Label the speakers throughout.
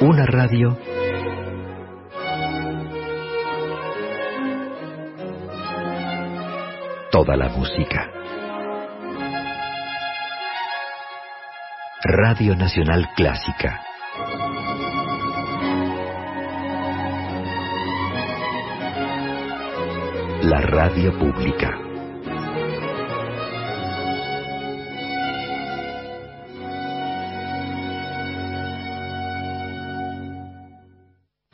Speaker 1: Una radio toda la música. Radio Nacional Clásica. La radio pública.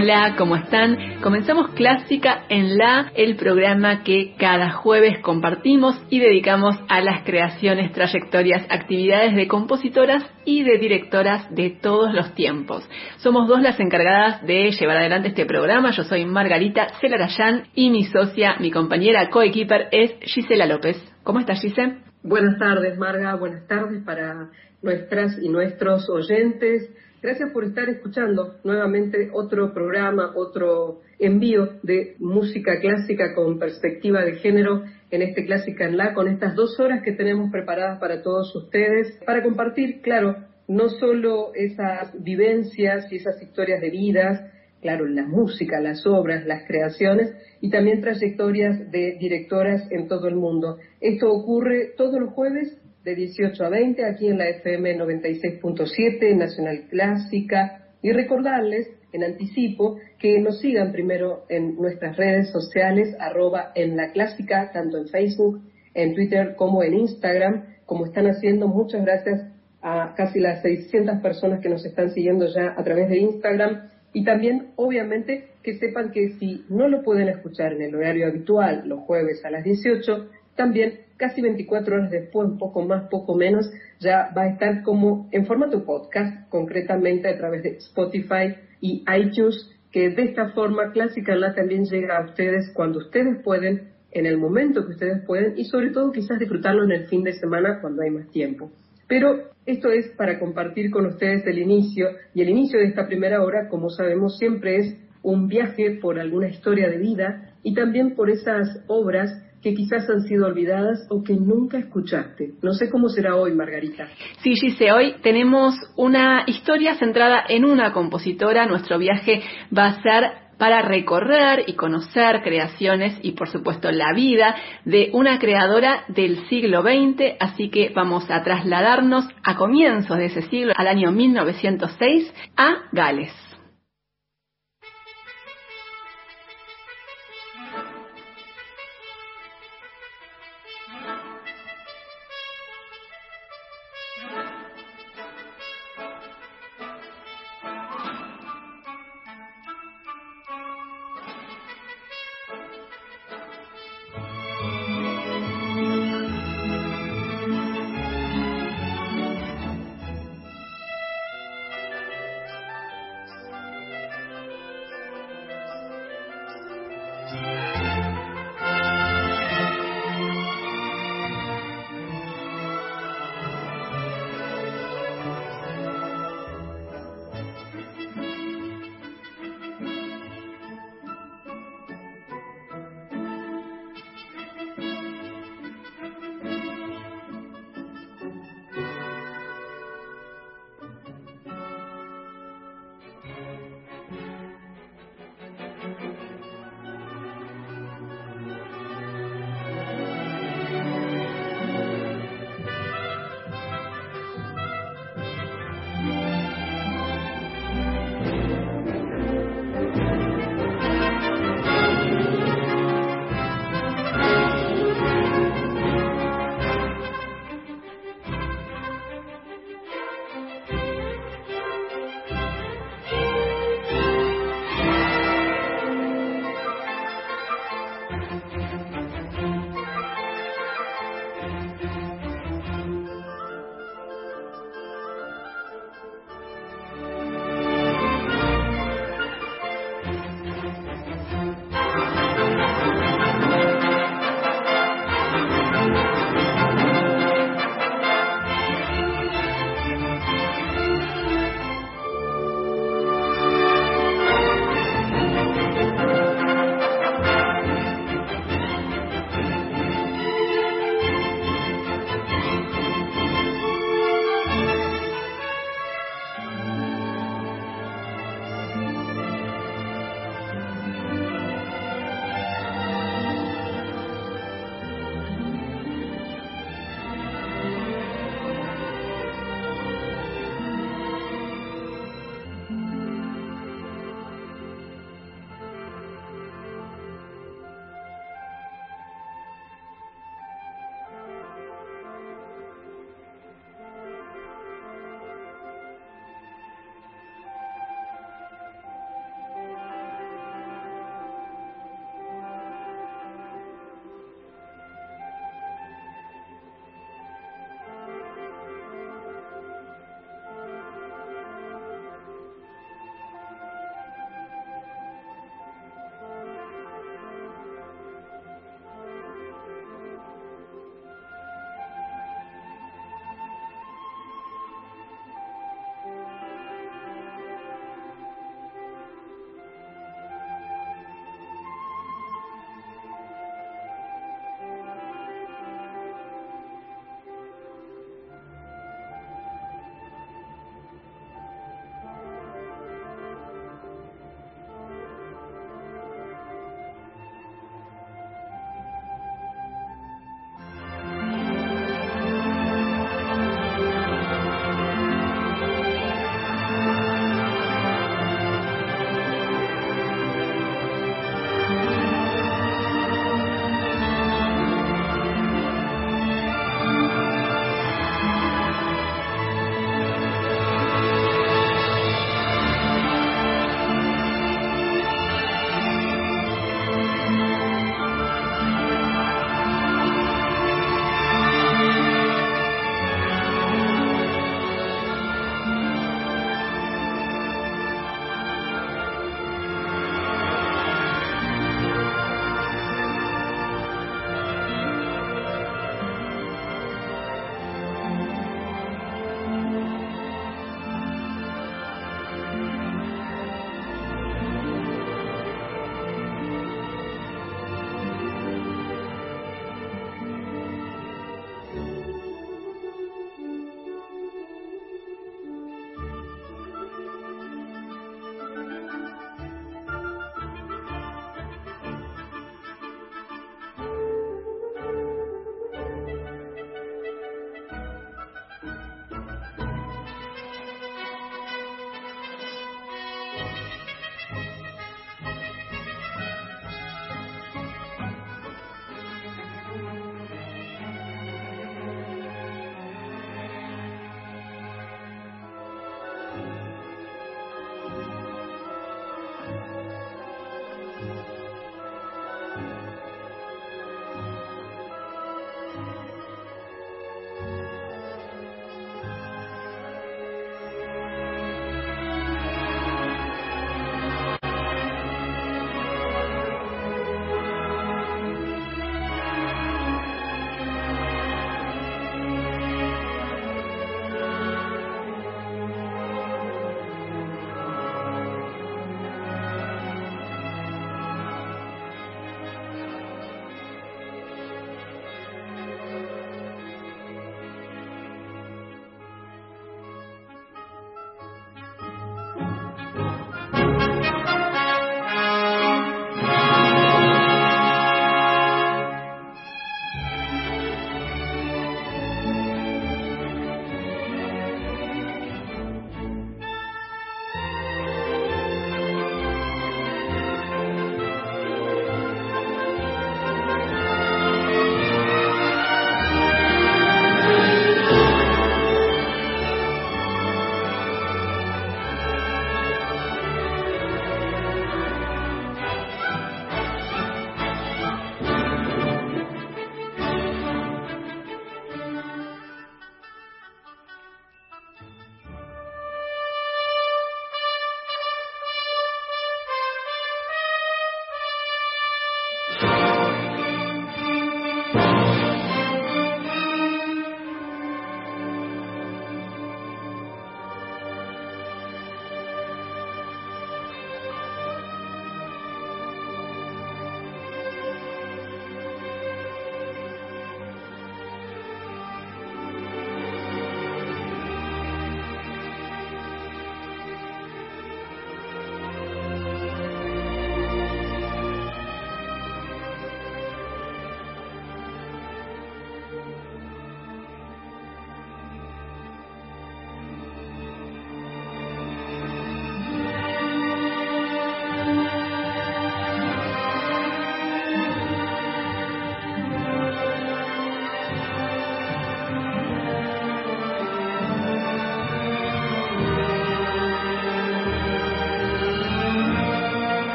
Speaker 2: Hola, ¿cómo están? Comenzamos Clásica en la, el programa que cada jueves compartimos y dedicamos a las creaciones, trayectorias, actividades de compositoras y de directoras de todos los tiempos. Somos dos las encargadas de llevar adelante este programa. Yo soy Margarita Celarayán y mi socia, mi compañera coequiper es Gisela López. ¿Cómo estás, Gisela?
Speaker 3: Buenas tardes, Marga. Buenas tardes para nuestras y nuestros oyentes Gracias por estar escuchando nuevamente otro programa, otro envío de música clásica con perspectiva de género en este Clásica en La, con estas dos horas que tenemos preparadas para todos ustedes, para compartir, claro, no solo esas vivencias y esas historias de vidas, claro, la música, las obras, las creaciones y también trayectorias de directoras en todo el mundo. Esto ocurre todos los jueves de 18 a 20 aquí en la FM 96.7 Nacional Clásica. Y recordarles en anticipo que nos sigan primero en nuestras redes sociales arroba en la clásica tanto en Facebook, en Twitter como en Instagram como están haciendo. Muchas gracias a casi las 600 personas que nos están siguiendo ya a través de Instagram. Y también obviamente que sepan que si no lo pueden escuchar en el horario habitual los jueves a las 18 también casi 24 horas después, un poco más, poco menos, ya va a estar como en formato podcast, concretamente a través de Spotify y iTunes, que de esta forma Clásica también llega a ustedes cuando ustedes pueden, en el momento que ustedes pueden y sobre todo quizás disfrutarlo en el fin de semana cuando hay más tiempo. Pero esto es para compartir con ustedes el inicio y el inicio de esta primera hora, como sabemos, siempre es un viaje por alguna historia de vida y también por esas obras que quizás han sido olvidadas o que nunca escuchaste. No sé cómo será hoy, Margarita.
Speaker 2: Sí, Gise, hoy tenemos una historia centrada en una compositora. Nuestro viaje va a ser para recorrer y conocer creaciones y por supuesto la vida de una creadora del siglo XX, así que vamos a trasladarnos a comienzos de ese siglo, al año 1906, a Gales.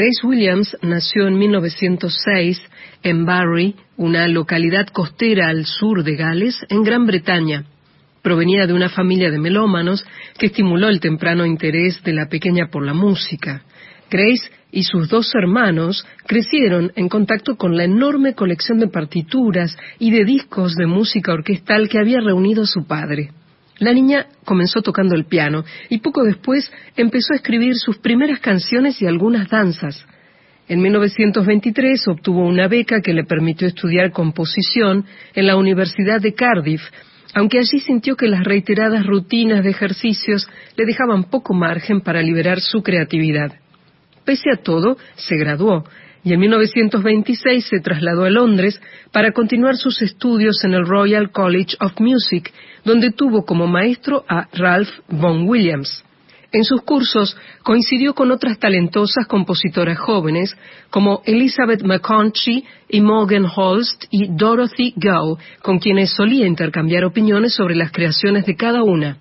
Speaker 3: Grace Williams nació en 1906 en Barry, una localidad costera al sur de Gales, en Gran Bretaña. Provenía de una familia de melómanos que estimuló el temprano interés de la pequeña por la música. Grace y sus dos hermanos crecieron en contacto con la enorme colección de partituras y de discos de música orquestal que había reunido su padre. La niña comenzó tocando el piano y poco después empezó a escribir sus primeras canciones y algunas danzas. En 1923 obtuvo una beca que le permitió estudiar composición en la Universidad de Cardiff, aunque allí sintió que las reiteradas rutinas de ejercicios le dejaban poco margen para liberar su creatividad. Pese a todo, se graduó y en 1926 se trasladó a Londres para continuar sus estudios en el Royal College of Music, donde tuvo como maestro a Ralph Vaughan Williams. En sus cursos coincidió con otras talentosas compositoras jóvenes como Elizabeth McConchy y Morgan Holst y Dorothy Gow, con quienes solía intercambiar opiniones sobre las creaciones de cada una.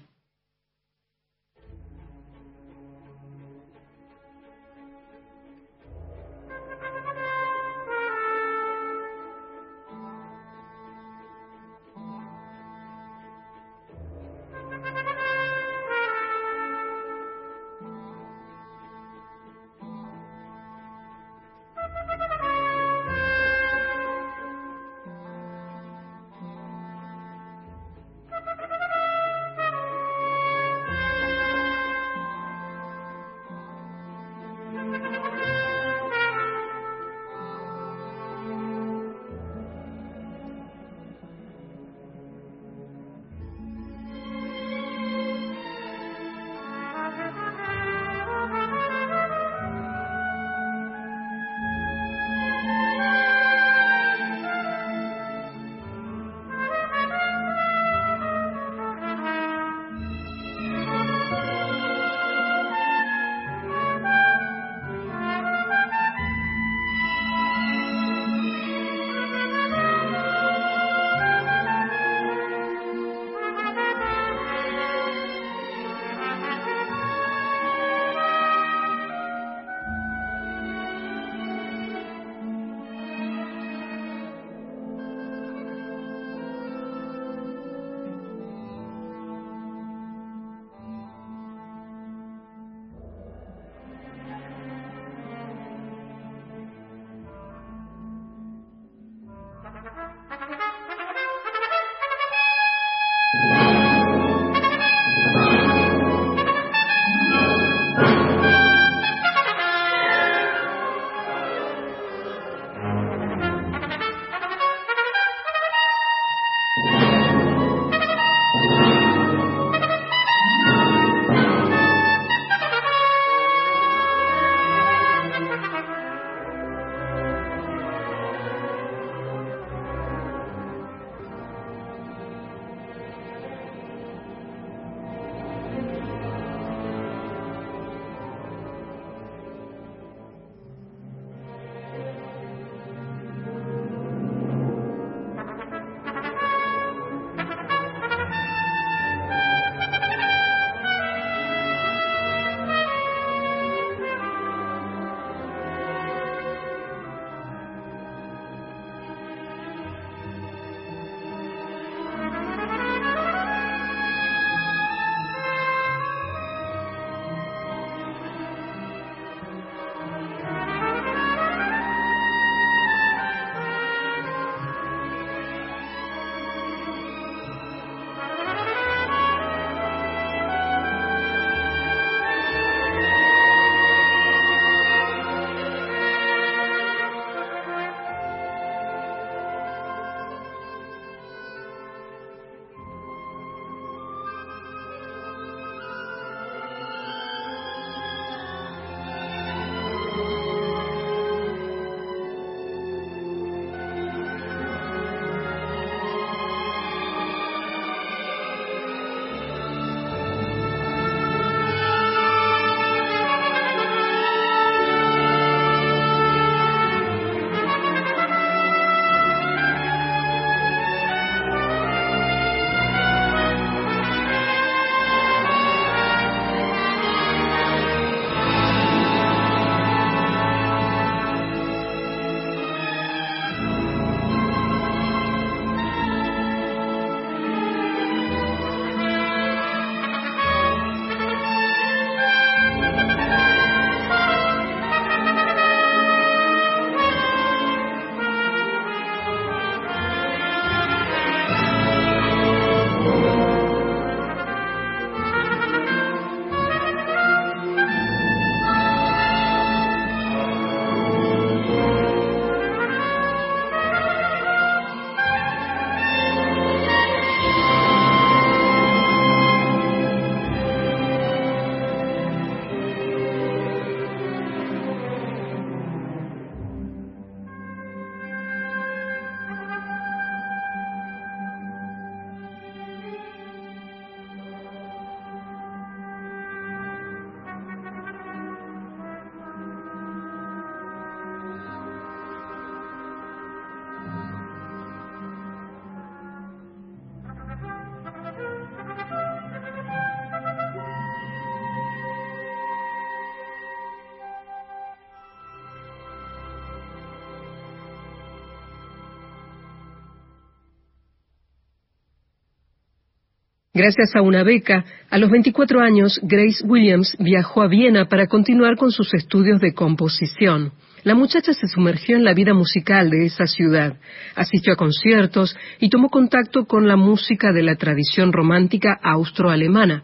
Speaker 4: Gracias a una beca, a los 24 años, Grace Williams viajó a Viena para continuar con sus estudios de composición. La muchacha se sumergió en la vida musical de esa ciudad, asistió a conciertos y tomó contacto con la música de la tradición romántica austroalemana.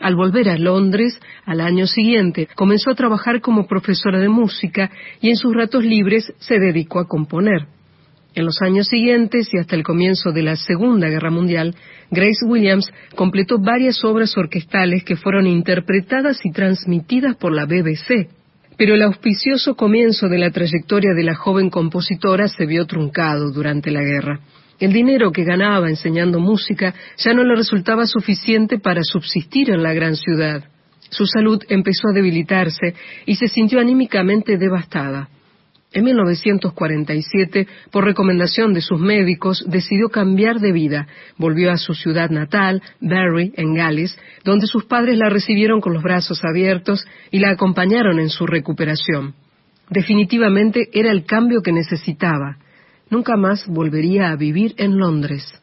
Speaker 4: Al volver a Londres, al año siguiente, comenzó a trabajar como profesora de música y en sus ratos libres se dedicó a componer. En los años siguientes y hasta el comienzo de la Segunda Guerra Mundial, Grace Williams completó varias obras orquestales que fueron interpretadas y transmitidas por la BBC. Pero el auspicioso comienzo de la trayectoria de la joven compositora se vio truncado durante la guerra. El dinero que ganaba enseñando música ya no le resultaba suficiente para subsistir en la gran ciudad. Su salud empezó a debilitarse y se sintió anímicamente devastada. En 1947, por recomendación de sus médicos, decidió cambiar de vida. Volvió a su ciudad natal, Barry, en Gales, donde sus padres la recibieron con los brazos abiertos y la acompañaron en su recuperación. Definitivamente era el cambio que necesitaba. Nunca más volvería a vivir en Londres.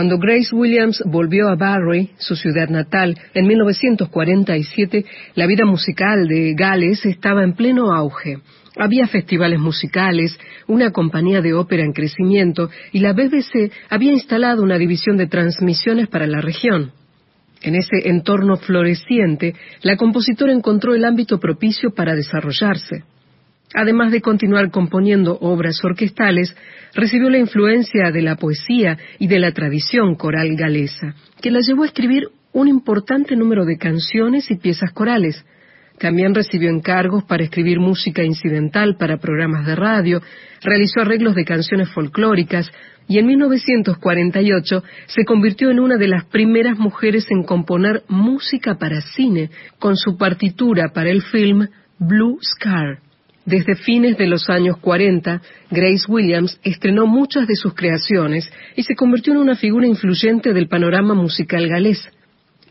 Speaker 3: Cuando Grace Williams volvió a Barry, su ciudad natal, en 1947, la vida musical de Gales estaba en pleno auge. Había festivales musicales, una compañía de ópera en crecimiento y la BBC había instalado una división de transmisiones para la región. En ese entorno floreciente, la compositora encontró el ámbito propicio para desarrollarse. Además de continuar componiendo obras orquestales, recibió la influencia de la poesía y de la tradición coral galesa, que la llevó a escribir un importante número de canciones y piezas corales. También recibió encargos para escribir música incidental para programas de radio, realizó arreglos de canciones folclóricas y en 1948 se convirtió en una de las primeras mujeres en componer música para cine con su partitura para el film Blue Scar. Desde fines de los años 40, Grace Williams estrenó muchas de sus creaciones y se convirtió en una figura influyente del panorama musical galés.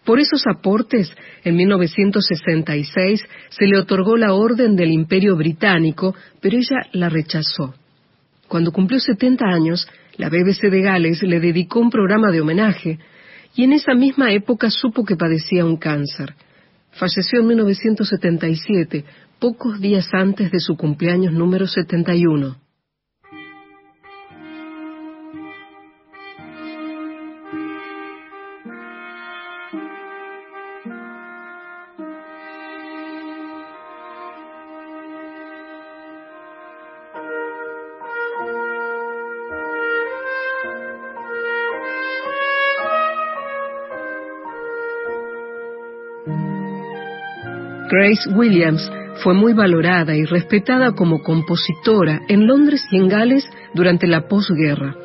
Speaker 3: Por esos aportes, en 1966 se le otorgó la Orden del Imperio Británico, pero ella la rechazó. Cuando cumplió 70 años, la BBC de Gales le dedicó un programa de homenaje y en esa misma época supo que padecía un cáncer. Falleció en 1977, pocos días antes de su cumpleaños número 71. Grace Williams fue muy valorada y respetada como compositora en Londres y en Gales durante la posguerra.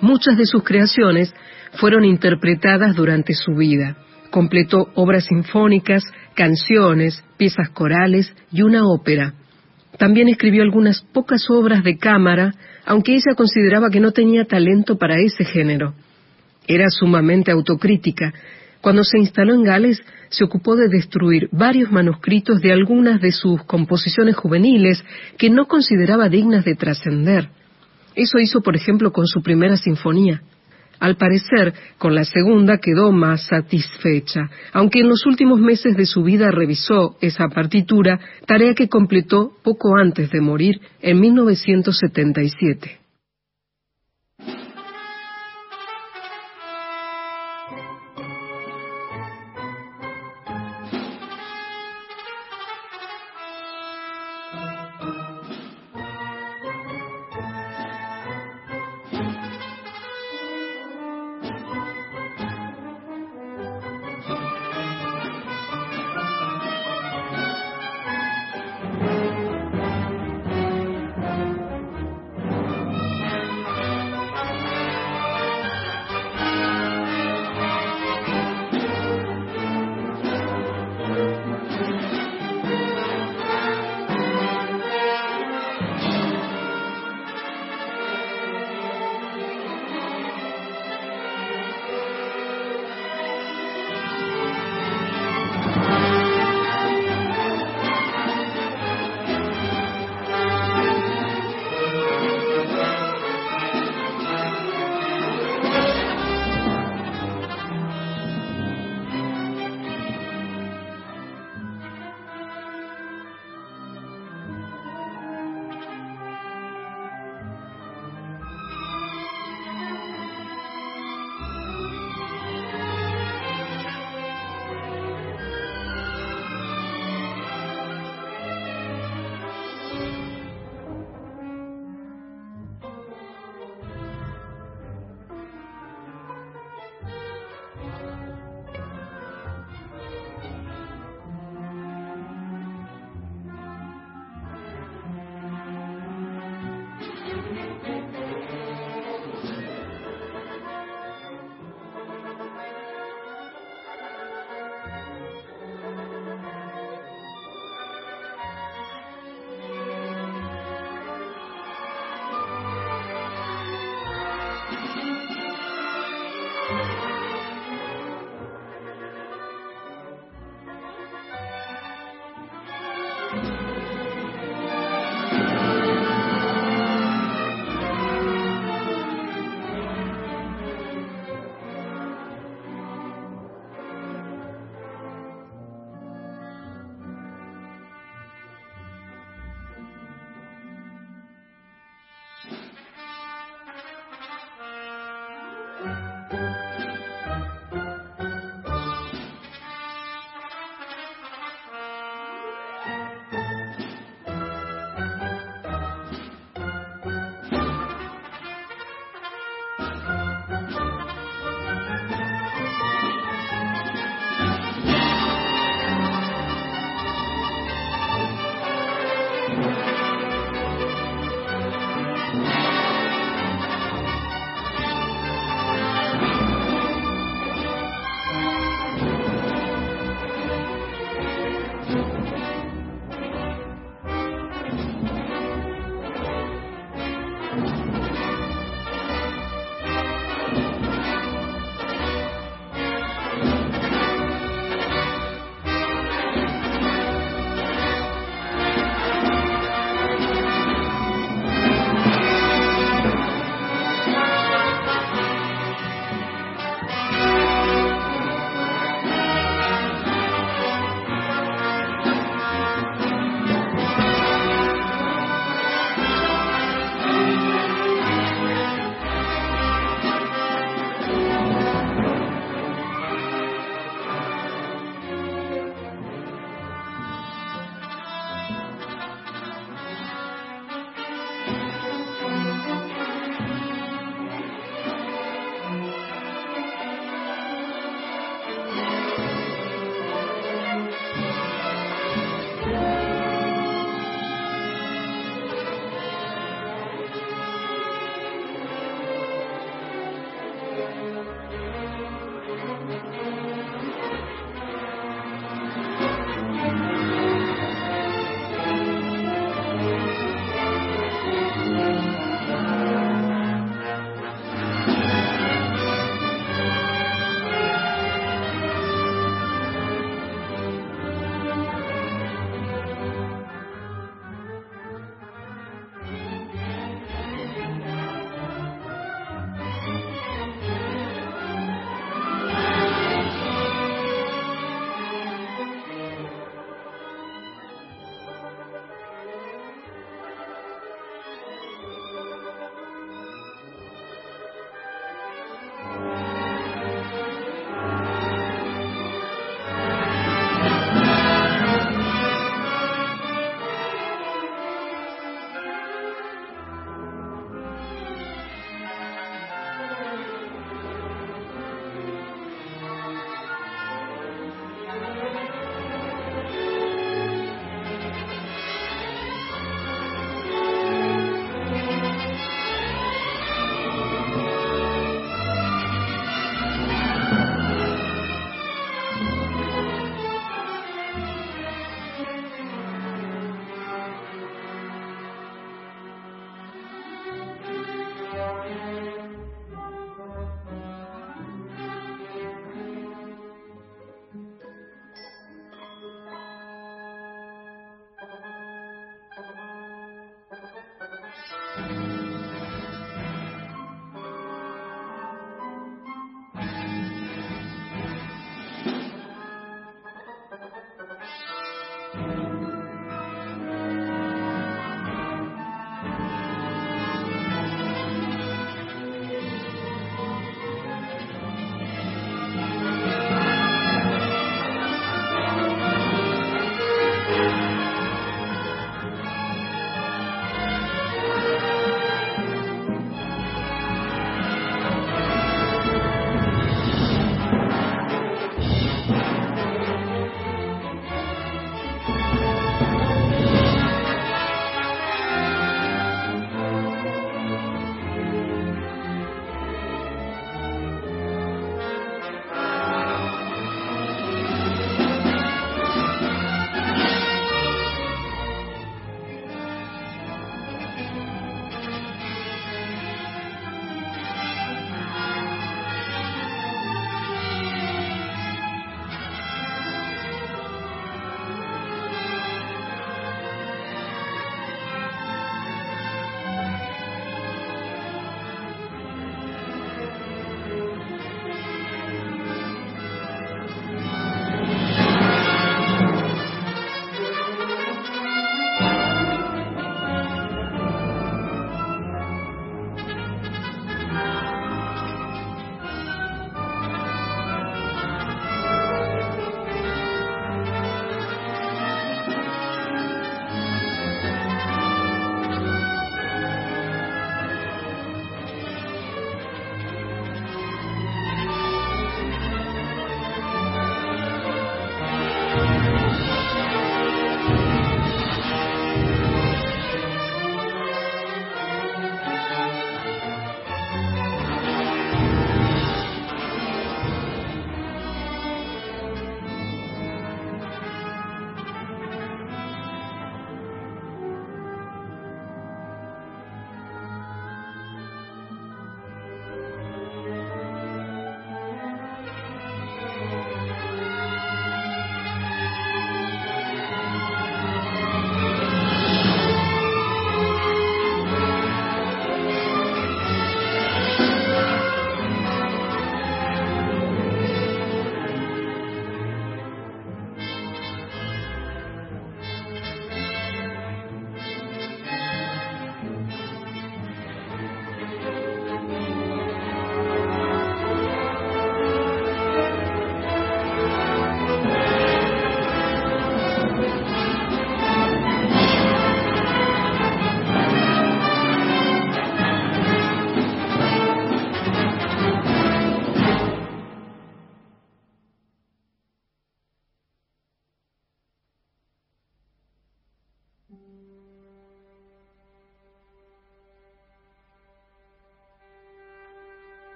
Speaker 3: Muchas de sus creaciones fueron interpretadas durante su vida. Completó obras sinfónicas, canciones, piezas corales y una ópera. También escribió algunas pocas obras de cámara, aunque ella consideraba que no tenía talento para ese género. Era sumamente autocrítica. Cuando se instaló en Gales, se ocupó de destruir varios manuscritos de algunas de sus composiciones juveniles que no consideraba dignas de trascender. Eso hizo, por ejemplo, con su primera sinfonía. Al parecer, con la segunda quedó más satisfecha, aunque en los últimos meses de su vida revisó esa partitura, tarea que completó poco antes de morir en 1977.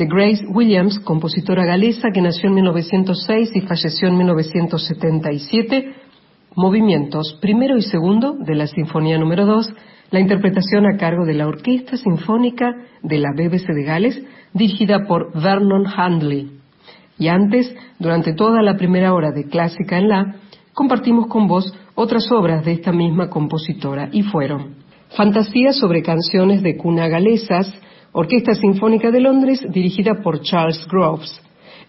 Speaker 3: De Grace Williams, compositora galesa que nació en 1906 y falleció en 1977, movimientos primero y segundo de la Sinfonía número 2, la interpretación a cargo de la Orquesta Sinfónica de la BBC de Gales, dirigida por Vernon Handley. Y antes, durante toda la primera hora de Clásica en La, compartimos con vos otras obras de esta misma compositora y fueron Fantasía sobre canciones de cuna galesas, Orquesta Sinfónica de Londres dirigida por Charles Groves.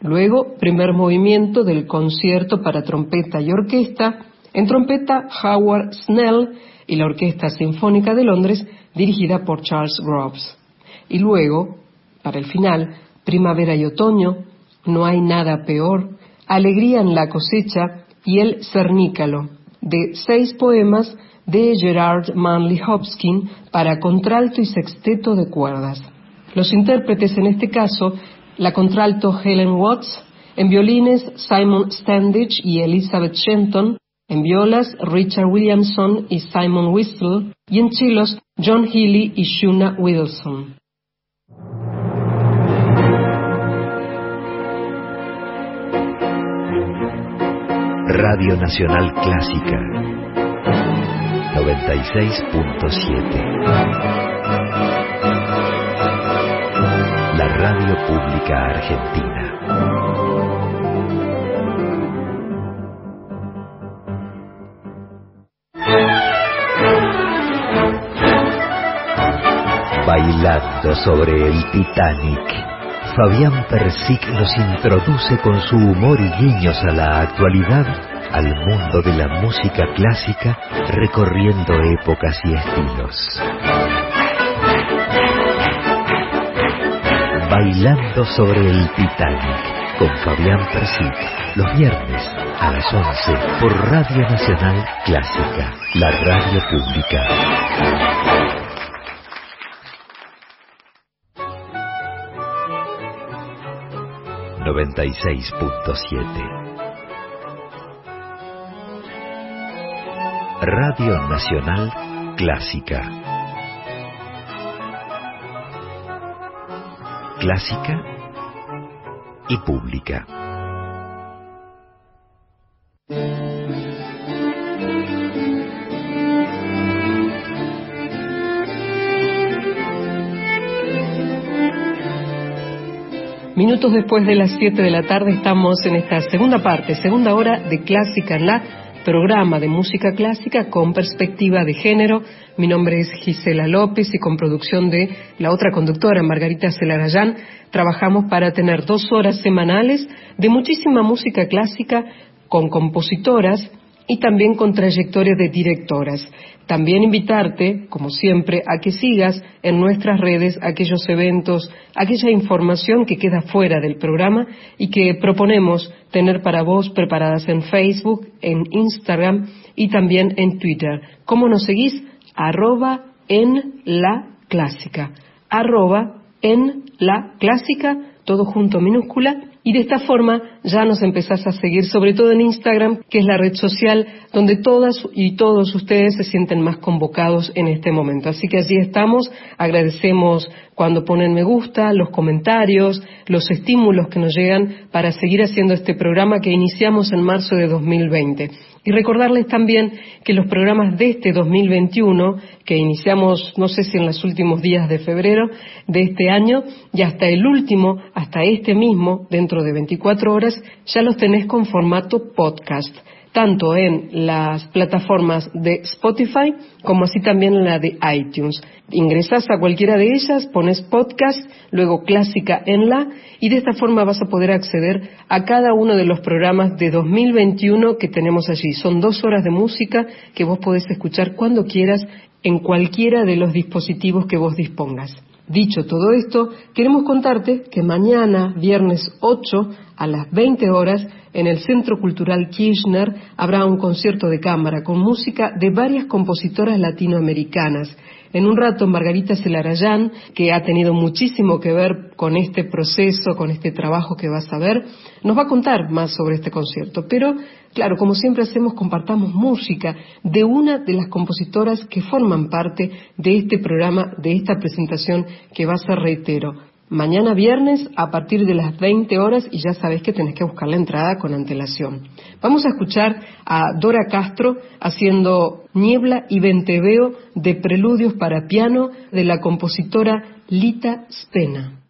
Speaker 3: Luego, primer movimiento del concierto para trompeta y orquesta, en trompeta Howard Snell y la Orquesta Sinfónica de Londres dirigida por Charles Groves. Y luego, para el final, Primavera y Otoño, No hay nada peor, Alegría en la cosecha y El Cernícalo, de seis poemas de Gerard Manley Hopkins para contralto y sexteto de cuerdas. Los intérpretes en este caso, la contralto Helen Watts, en violines Simon Standish y Elizabeth Shenton, en violas Richard Williamson y Simon Whistle, y en chilos John Healy y Shuna Wilson.
Speaker 1: Radio Nacional Clásica 96.7 La radio pública argentina. Bailando sobre el Titanic. Fabián Persic nos introduce con su humor y guiños a la actualidad al mundo de la música clásica recorriendo épocas y estilos. Bailando sobre el Titanic con Fabián Persic los viernes a las 11 por Radio Nacional Clásica, la radio pública. 96.7 Radio Nacional Clásica Clásica y pública.
Speaker 3: Minutos después de las 7 de la tarde estamos en esta segunda parte, segunda hora de Clásica en la programa de música clásica con perspectiva de género. Mi nombre es Gisela López y con producción de la otra conductora, Margarita Celarayán, trabajamos para tener dos horas semanales de muchísima música clásica con compositoras y también con trayectorias de directoras. También invitarte, como siempre, a que sigas en nuestras redes aquellos eventos, aquella información que queda fuera del programa y que proponemos tener para vos preparadas en Facebook, en Instagram y también en Twitter. ¿Cómo nos seguís? Arroba en la clásica. Arroba en la clásica, todo junto minúscula y de esta forma ya nos empezás a seguir, sobre todo en Instagram, que es la red social donde todas y todos ustedes se sienten más convocados en este momento. Así que allí estamos, agradecemos cuando ponen me gusta, los comentarios, los estímulos que nos llegan para seguir haciendo este programa que iniciamos en marzo de 2020. Y recordarles también que los programas de este 2021, que iniciamos no sé si en los últimos días de febrero de este año, y hasta el último, hasta este mismo, dentro de 24 horas, ya los tenés con formato podcast tanto en las plataformas de Spotify como así también en la de iTunes. Ingresas a cualquiera de ellas, pones podcast, luego clásica en la y de esta forma vas a poder acceder a cada uno de los programas de 2021 que tenemos allí. Son dos horas de música que vos podés escuchar cuando quieras en cualquiera de los dispositivos que vos dispongas. Dicho todo esto, queremos contarte que mañana, viernes 8, a las 20 horas, en el Centro Cultural Kirchner habrá un concierto de cámara con música de varias compositoras latinoamericanas. En un rato, Margarita Celarayán, que ha tenido muchísimo que ver con este proceso, con este trabajo que vas a ver, nos va a contar más sobre este concierto. Pero, claro, como siempre hacemos, compartamos música de una de las compositoras que forman parte de este programa, de esta presentación que va a reitero, mañana viernes a partir de las 20 horas y ya sabes que tenés que buscar la entrada con antelación. Vamos a escuchar a Dora Castro haciendo Niebla y Venteveo de preludios para piano de la compositora Lita Spena.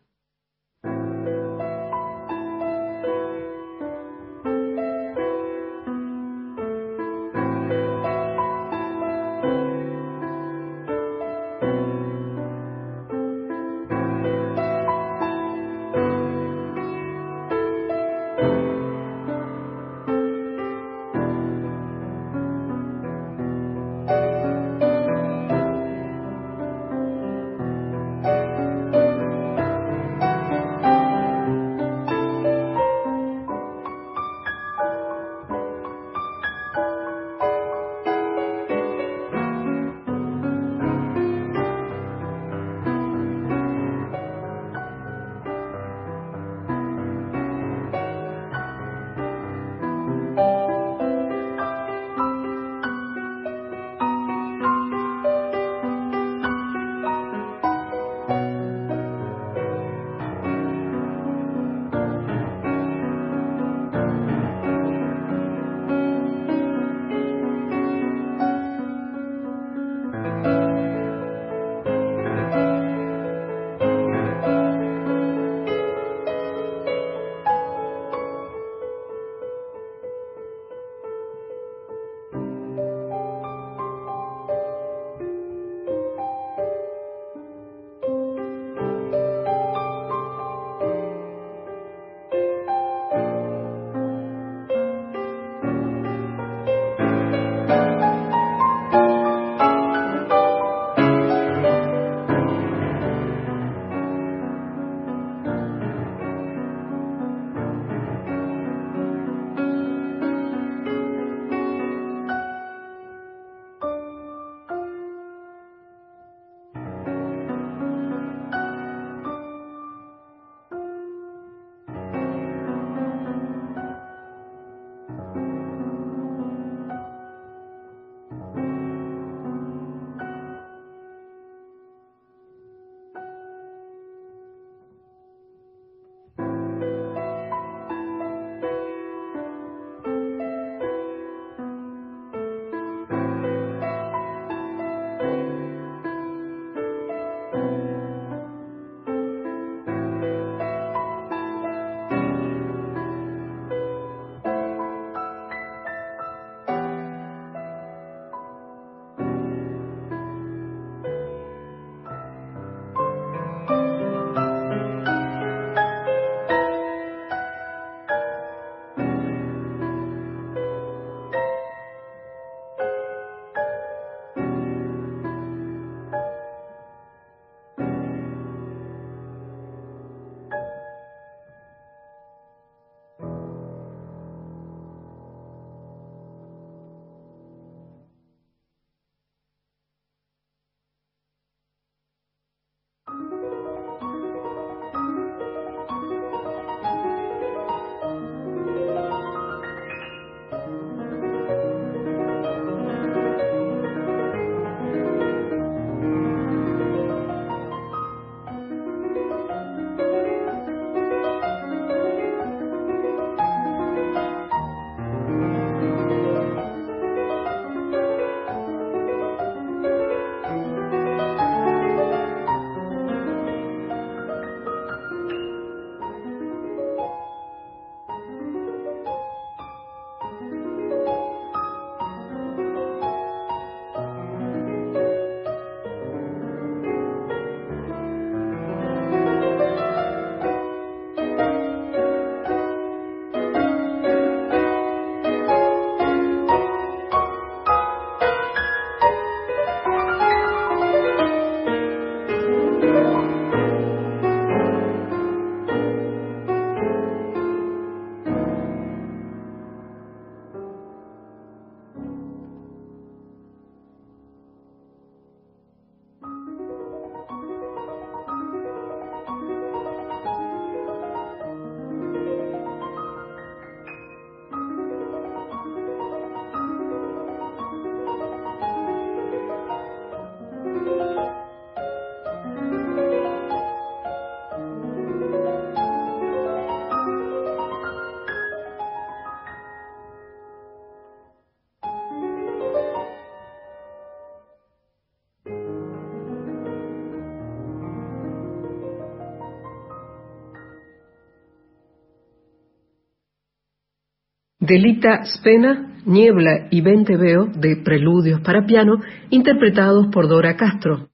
Speaker 3: Delita Spena, Niebla y Venteveo de Preludios para piano, interpretados por Dora Castro.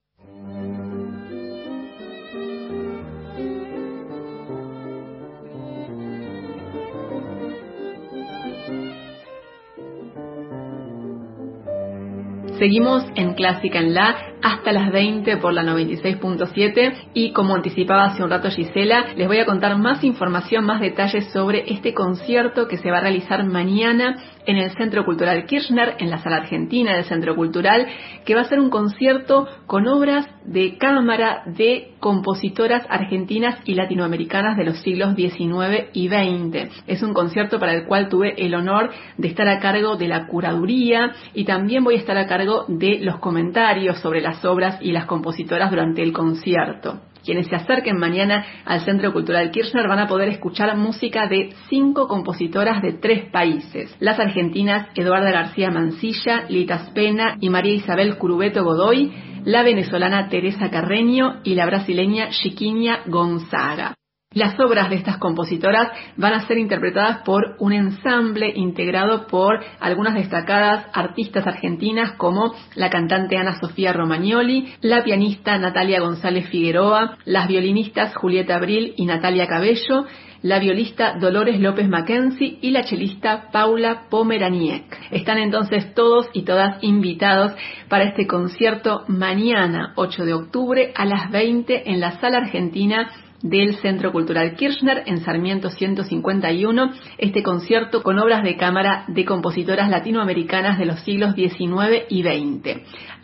Speaker 2: Seguimos en Clásica en La hasta las 20 por la 96.7 y como anticipaba hace un rato Gisela, les voy a contar más información, más detalles sobre este concierto que se va a realizar mañana en el Centro Cultural Kirchner, en la sala argentina del Centro Cultural, que va a ser un concierto con obras de cámara de compositoras argentinas y latinoamericanas de los siglos XIX y XX. Es un concierto para el cual tuve el honor de estar a cargo de la curaduría y también voy a estar a cargo de los comentarios sobre las obras y las compositoras durante el concierto. Quienes se acerquen mañana al Centro Cultural Kirchner van a poder escuchar música de cinco compositoras de tres países. Las argentinas Eduarda García Mancilla, Lita Spena y María Isabel Curubeto Godoy, la venezolana Teresa Carreño y la brasileña Chiquiña Gonzaga. Las obras de estas compositoras van a ser interpretadas por un ensamble integrado por algunas destacadas artistas argentinas como la cantante Ana Sofía Romagnoli, la pianista Natalia González Figueroa, las violinistas Julieta Abril y Natalia Cabello, la violista Dolores López Mackenzie y la chelista Paula Pomeraniec. Están entonces todos y todas invitados para este concierto mañana 8 de octubre a las 20 en la Sala Argentina del Centro Cultural Kirchner en Sarmiento 151, este concierto con obras de cámara de compositoras latinoamericanas de los siglos XIX y XX.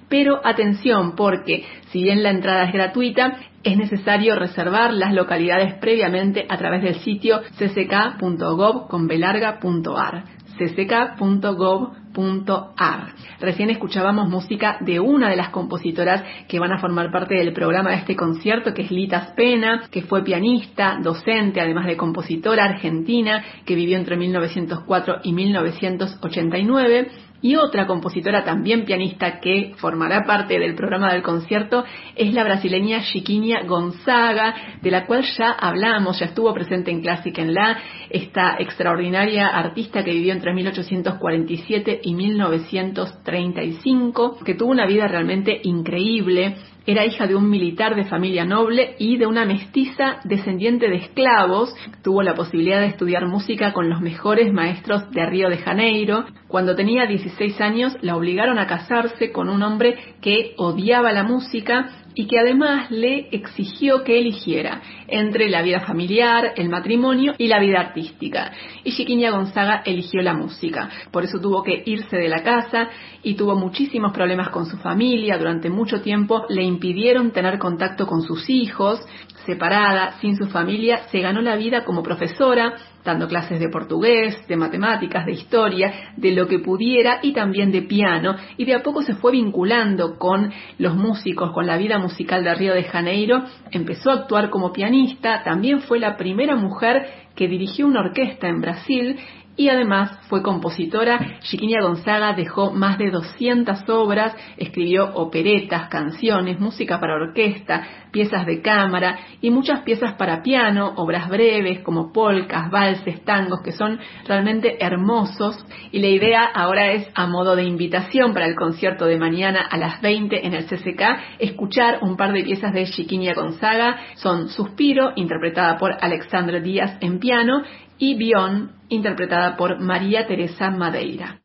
Speaker 2: Pero atención porque si bien la entrada es gratuita, es necesario reservar las localidades previamente a través del sitio cck.gov.ar cck.gov.ar. Recién escuchábamos música de una de las compositoras que van a formar parte del programa de este concierto, que es Lita Spena, que fue pianista, docente, además de compositora argentina, que vivió entre 1904 y 1989 y otra compositora también pianista que formará parte del programa del concierto es la brasileña Chiquinha Gonzaga, de la cual ya hablamos, ya estuvo presente en Clásica en La, esta extraordinaria artista que vivió entre 1847 y 1935, que tuvo una vida realmente increíble, era hija de un militar de familia noble y de una mestiza descendiente de esclavos. Tuvo la posibilidad de estudiar música con los mejores maestros de Río de Janeiro. Cuando tenía 16 años la obligaron a casarse con un hombre que odiaba la música y que además le exigió que eligiera entre la vida familiar, el matrimonio y la vida artística. Y Chiquiña Gonzaga eligió la música. Por eso tuvo que irse de la casa y tuvo muchísimos problemas con su familia. Durante mucho tiempo le impidieron tener contacto con sus hijos. Separada, sin su familia, se ganó la vida como profesora dando clases de portugués, de matemáticas, de historia, de lo que pudiera y también de piano, y de a poco se fue vinculando con los músicos, con la vida musical de Río de Janeiro, empezó a actuar como pianista, también fue la primera mujer que dirigió una orquesta en Brasil y además fue compositora. Chiquiña Gonzaga dejó más de 200 obras, escribió operetas, canciones, música para orquesta, piezas de cámara y muchas piezas para piano, obras breves como polcas, valses, tangos, que son realmente hermosos. Y la idea ahora es, a modo de invitación para el concierto de mañana a las 20 en el CCK, escuchar un par de piezas de Chiquiña Gonzaga. Son Suspiro, interpretada por Alexandre Díaz en piano, y Bion, interpretada por María Teresa Madeira.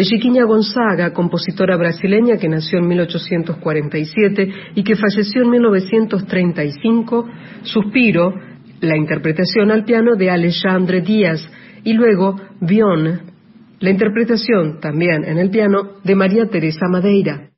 Speaker 3: De Chiquinha Gonzaga, compositora brasileña que nació en 1847 y que falleció en 1935, Suspiro, la interpretación al piano de Alexandre Díaz, y luego Bion, la interpretación también en el piano de María Teresa Madeira.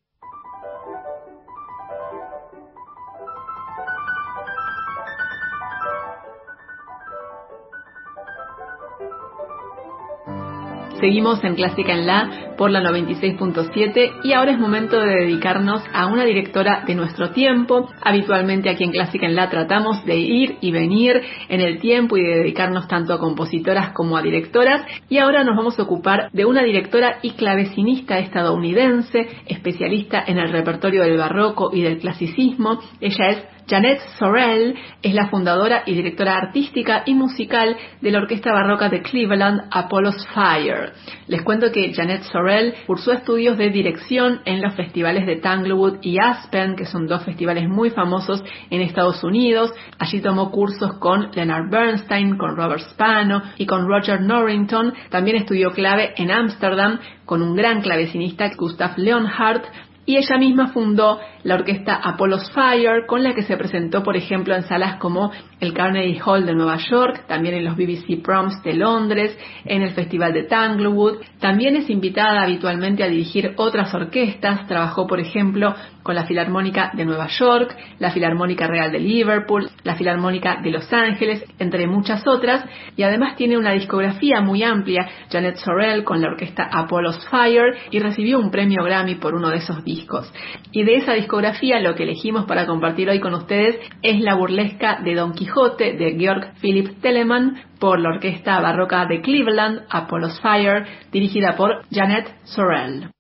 Speaker 2: Seguimos en Clásica en La por la 96.7 y ahora es momento de dedicarnos a una directora de nuestro tiempo. Habitualmente aquí en Clásica en La tratamos de ir y venir en el tiempo y de dedicarnos tanto a compositoras como a directoras y ahora nos vamos a ocupar de una directora y clavecinista estadounidense, especialista en el repertorio del barroco y del clasicismo. Ella es Janet Sorrell es la fundadora y directora artística y musical de la orquesta barroca de Cleveland, Apollo's Fire. Les cuento que Janet Sorrell cursó estudios de dirección en los festivales de Tanglewood y Aspen, que son dos festivales muy famosos en Estados Unidos. Allí tomó cursos con Leonard Bernstein, con Robert Spano y con Roger Norrington. También estudió clave en Ámsterdam con un gran clavecinista, Gustav Leonhardt, y ella misma fundó la orquesta Apollo's Fire, con la que se presentó, por ejemplo, en salas como el Carnegie Hall de Nueva York, también en los BBC Proms de Londres, en el Festival de Tanglewood. También es invitada habitualmente a dirigir otras orquestas. Trabajó, por ejemplo, con la Filarmónica de Nueva York, la Filarmónica Real de Liverpool, la Filarmónica de Los Ángeles, entre muchas otras. Y además tiene una discografía muy amplia, Janet Sorrell con la orquesta Apollo's Fire, y recibió un premio Grammy por uno de esos discos. Y de esa discografía lo que elegimos para compartir hoy con ustedes es la burlesca de Don Quijote de Georg Philipp Telemann por la orquesta barroca de Cleveland, Apollo's Fire, dirigida por Janet Sorrell.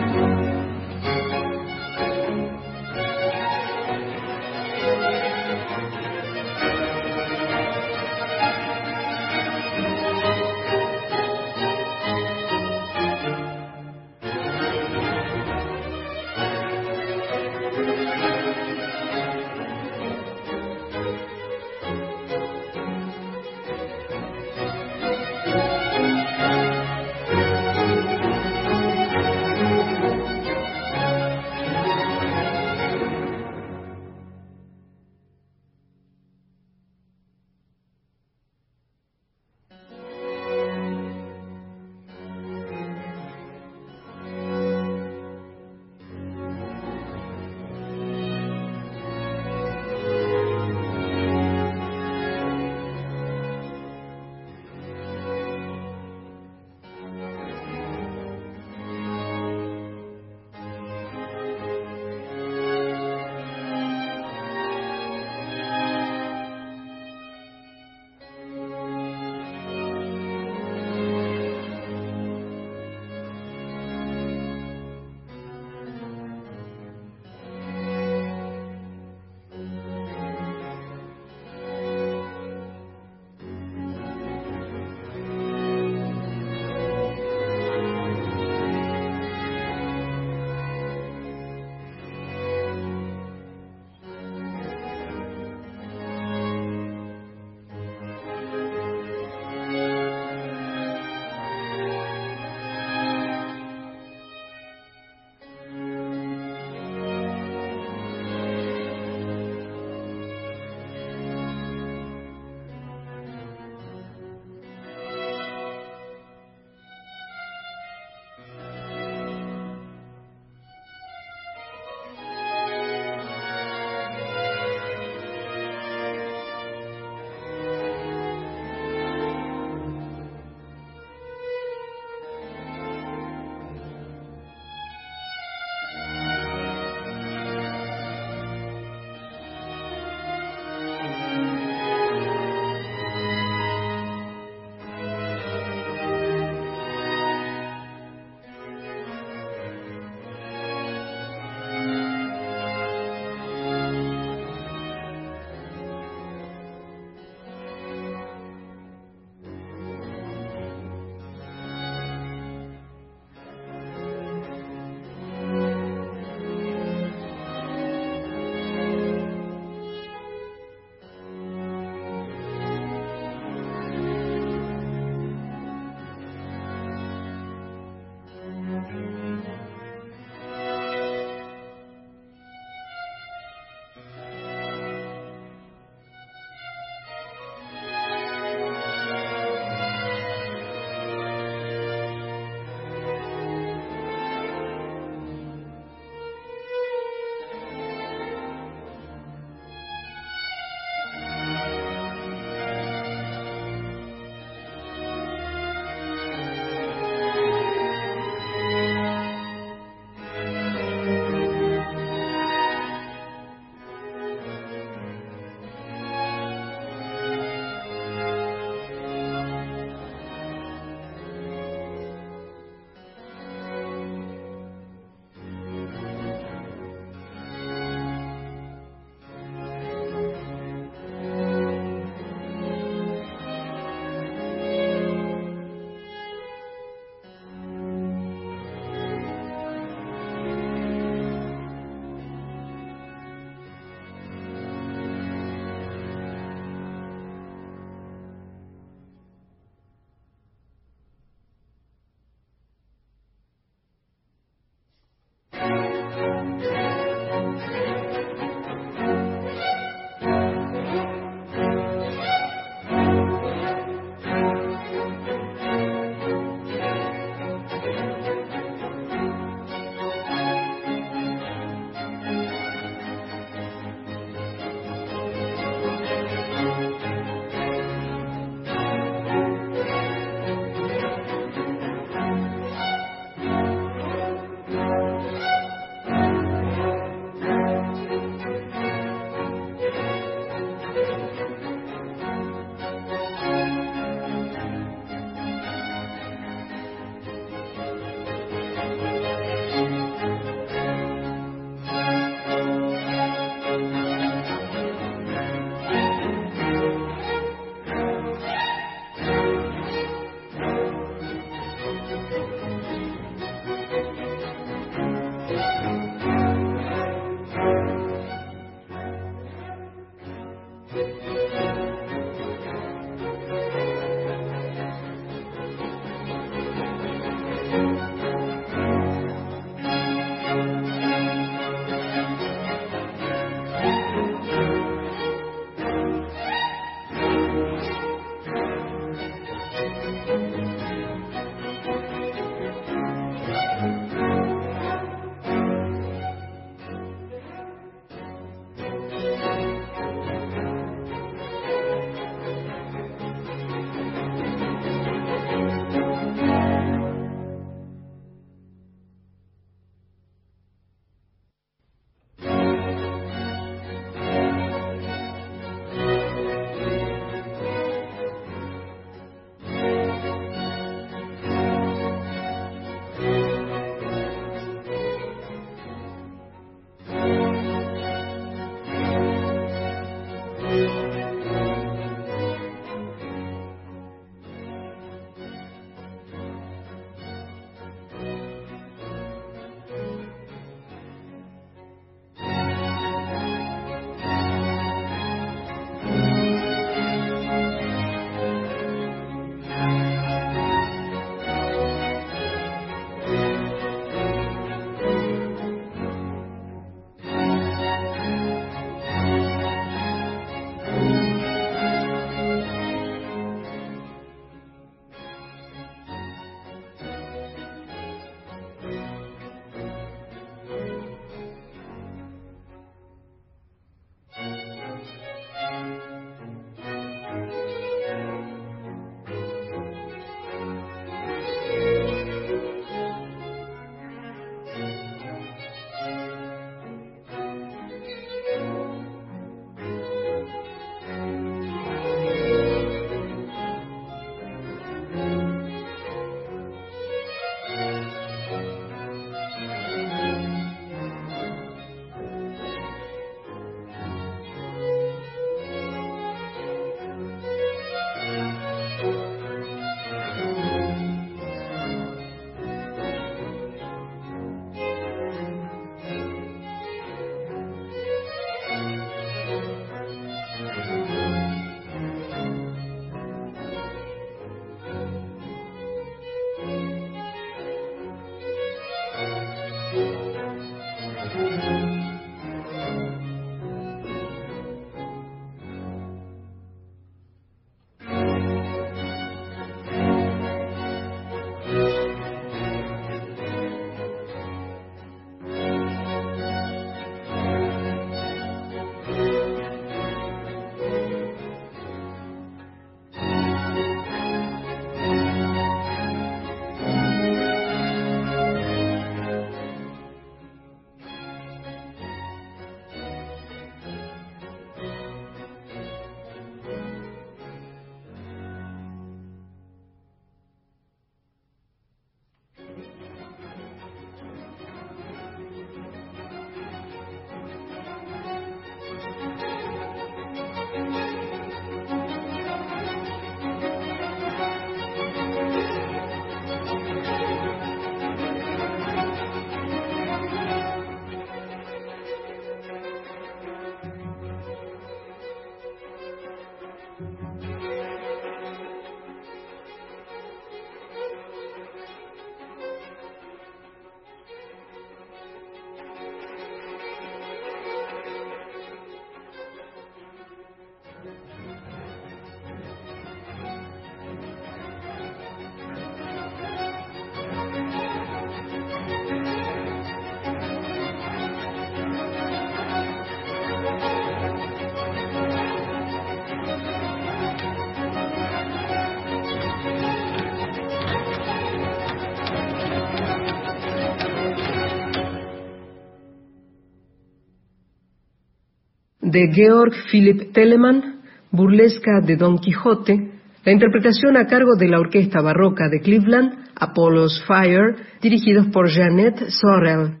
Speaker 3: de Georg Philipp Telemann, burlesca de Don Quijote, la interpretación a cargo de la Orquesta Barroca de Cleveland, Apollo's Fire, dirigidos por Jeanette Sorrell.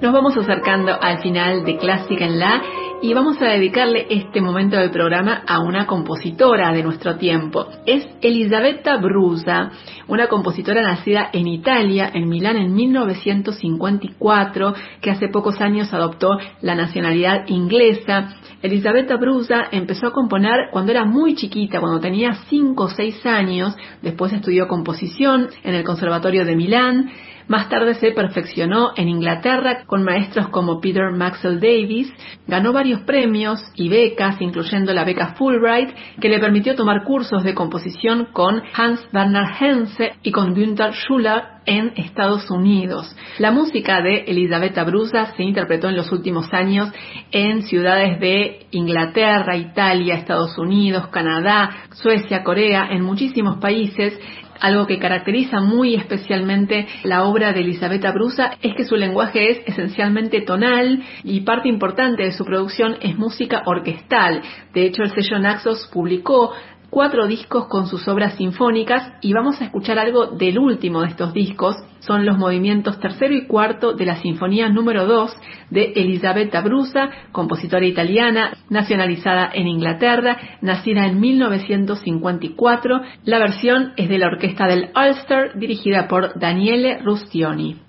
Speaker 2: Nos vamos acercando al final de Clásica en La y vamos a dedicarle este momento del programa a una compositora de nuestro tiempo. Es Elisabetta Brusa, una compositora nacida en Italia, en Milán en 1954, que hace pocos años adoptó la nacionalidad inglesa. Elisabetta Brusa empezó a componer cuando era muy chiquita, cuando tenía 5 o 6 años, después estudió composición en el Conservatorio de Milán, más tarde se perfeccionó en Inglaterra con maestros como Peter Maxwell Davis, ganó varios premios y becas, incluyendo la beca Fulbright, que le permitió tomar cursos de composición con Hans Werner Henze y con Günther Schuller en Estados Unidos. La música de Elisabetta Brusa se interpretó en los últimos años en ciudades de Inglaterra, Italia, Estados Unidos, Canadá, Suecia, Corea, en muchísimos países algo que caracteriza muy especialmente la obra de Elisabetta Brusa es que su lenguaje es esencialmente tonal y parte importante de su producción es música orquestal. De hecho, el sello Naxos publicó cuatro discos con sus obras sinfónicas y vamos a escuchar algo del último de estos discos. Son los movimientos tercero y cuarto de la Sinfonía número 2 de Elisabetta Brusa, compositora italiana, nacionalizada en Inglaterra, nacida en 1954. La versión es de la orquesta del Ulster dirigida por Daniele Rustioni.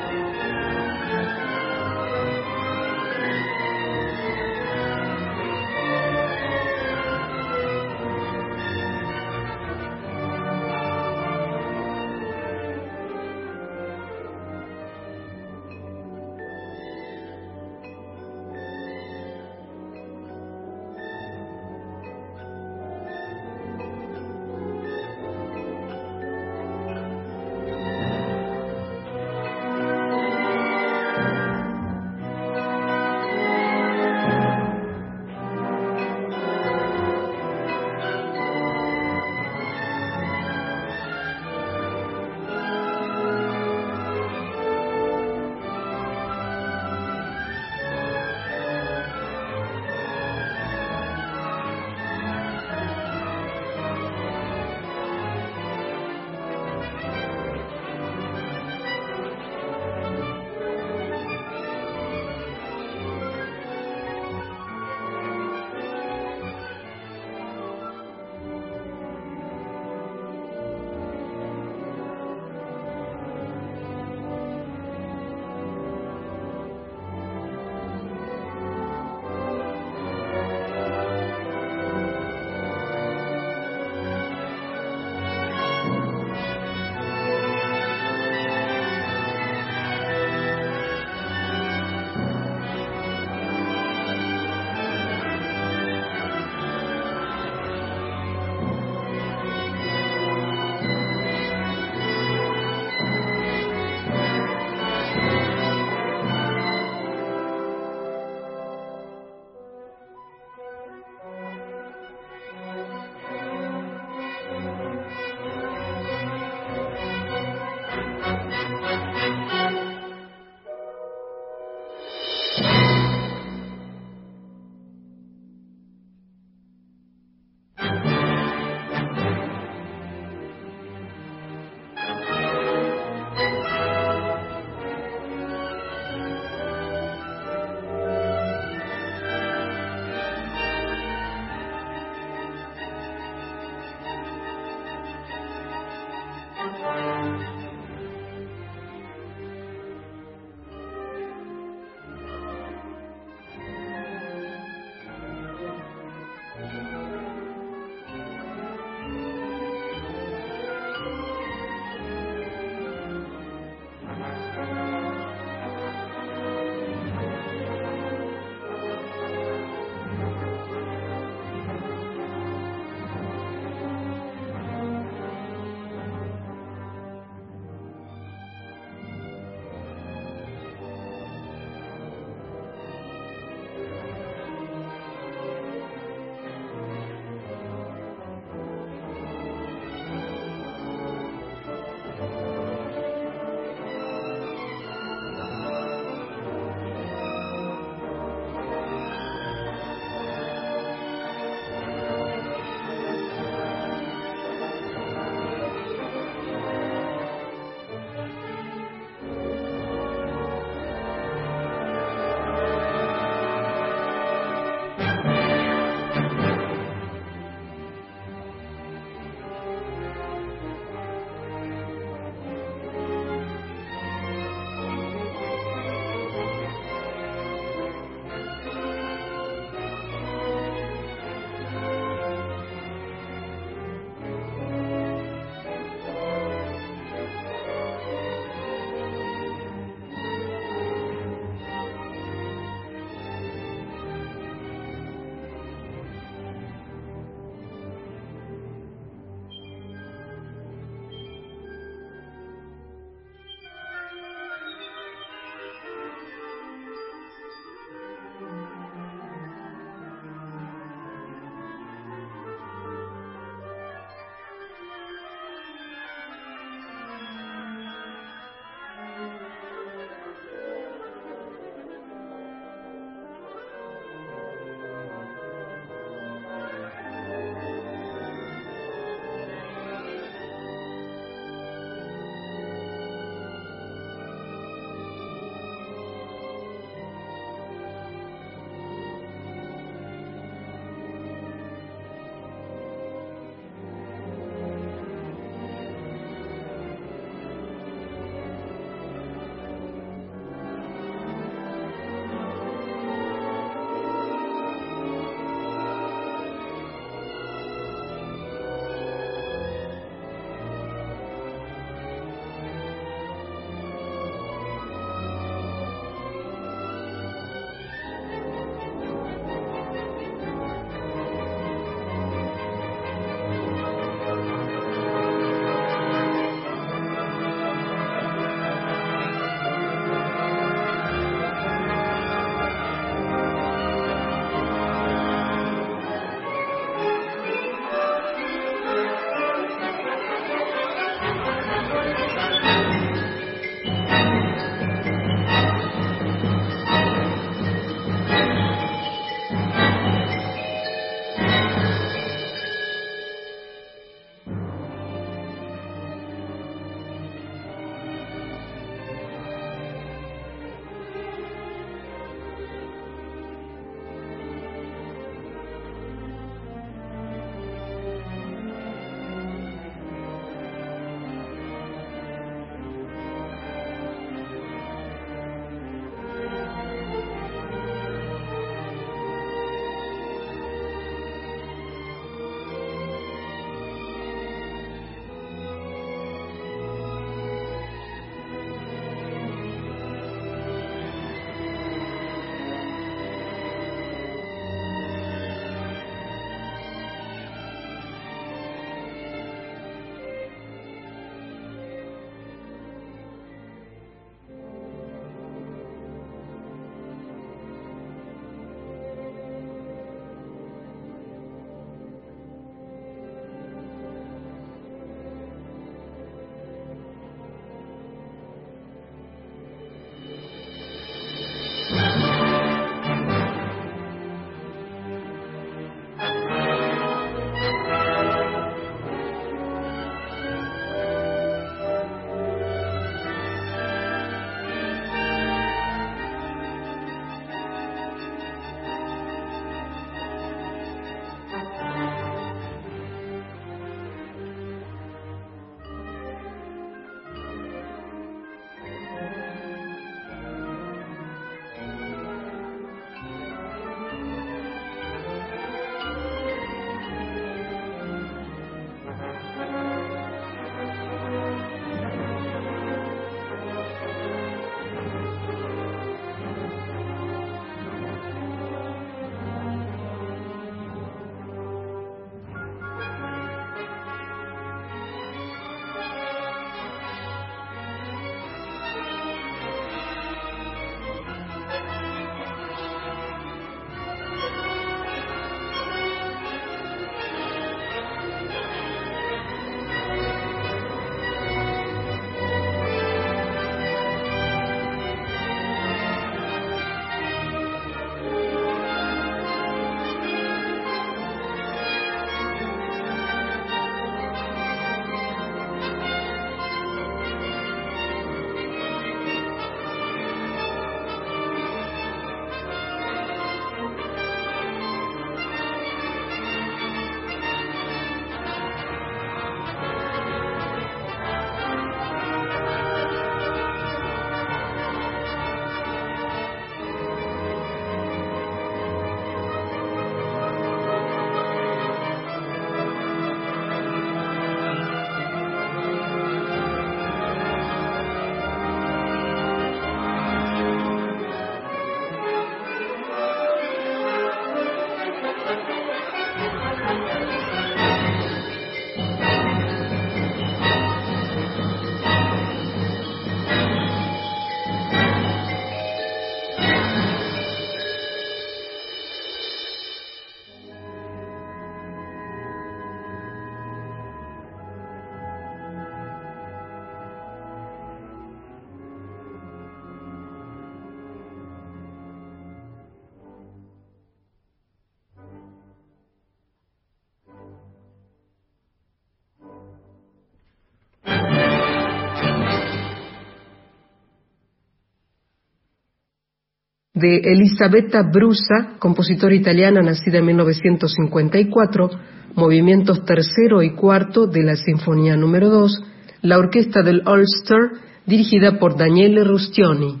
Speaker 3: De Elisabetta Brusa, compositora italiana nacida en 1954, movimientos tercero y cuarto de la Sinfonía número 2, la orquesta del Ulster, dirigida por Daniele Rustioni.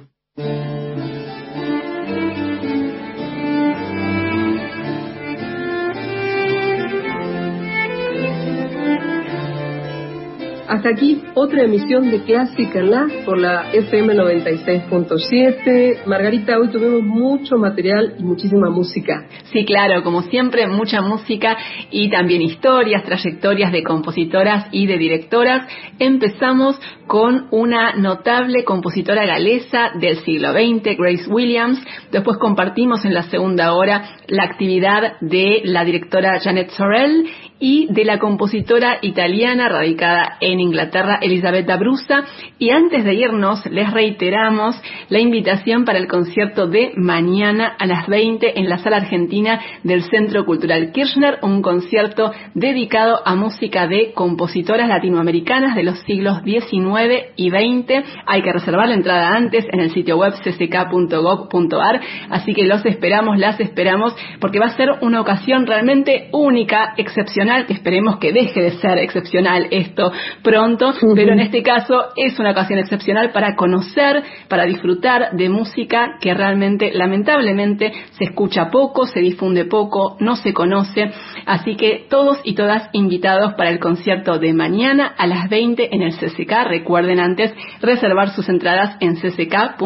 Speaker 3: Hasta aquí otra emisión de Clásica La por la FM 96.7. Margarita, hoy tuvimos mucho material y muchísima música.
Speaker 2: Sí, claro, como siempre, mucha música y también historias, trayectorias de compositoras y de directoras. Empezamos con una notable compositora galesa del siglo XX, Grace Williams. Después compartimos en la segunda hora la actividad de la directora Janet Sorrell y de la compositora italiana radicada en Inglaterra, Elisabetta Brusa. Y antes de irnos, les reiteramos la invitación para el concierto de mañana a las 20 en la sala argentina del Centro Cultural Kirchner, un concierto dedicado a música de compositoras latinoamericanas de los siglos XIX y XX. Hay que reservar la entrada antes en el sitio web cck.gov.ar, así que los esperamos, las esperamos, porque va a ser una ocasión realmente única, excepcional que esperemos que deje de ser excepcional esto pronto, pero en este caso es una ocasión excepcional para conocer, para disfrutar de música que realmente, lamentablemente, se escucha poco, se difunde poco, no se conoce. Así que todos y todas invitados para el concierto de mañana a las 20 en el CCK. Recuerden antes reservar sus entradas en cck.gov.ar.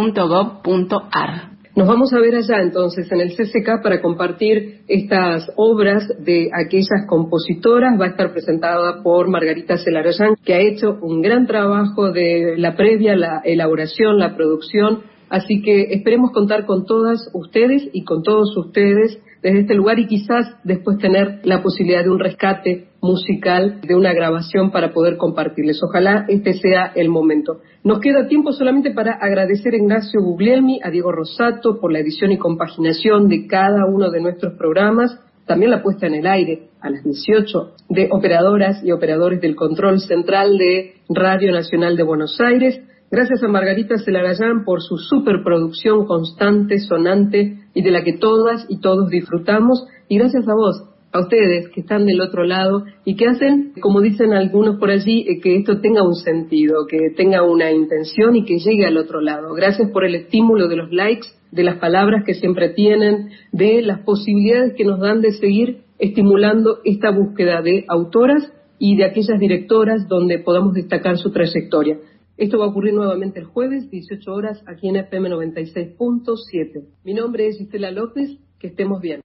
Speaker 3: Nos vamos a ver allá entonces en el CCK para compartir estas obras de aquellas compositoras. Va a estar presentada por Margarita Celarayán, que ha hecho un gran trabajo de la previa, la elaboración, la producción. Así que esperemos contar con todas ustedes y con todos ustedes desde este lugar y quizás después tener la posibilidad de un rescate musical, de una grabación para poder compartirles. Ojalá este sea el momento. Nos queda tiempo solamente para agradecer a Ignacio Guglielmi, a Diego Rosato por la edición y compaginación de cada uno de nuestros programas, también la puesta en el aire a las 18 de operadoras y operadores del control central de Radio Nacional de Buenos Aires. Gracias a Margarita Celarayán por su superproducción constante, sonante y de la que todas y todos disfrutamos. Y gracias a vos, a ustedes que están del otro lado y que hacen, como dicen algunos por allí, eh, que esto tenga un sentido, que tenga una intención y que llegue al otro lado. Gracias por el estímulo de los likes, de las palabras que siempre tienen, de las posibilidades que nos dan de seguir estimulando esta búsqueda de autoras y de aquellas directoras donde podamos destacar su trayectoria. Esto va a ocurrir nuevamente el jueves, 18 horas, aquí en FM 96.7. Mi nombre es Estela López, que estemos bien.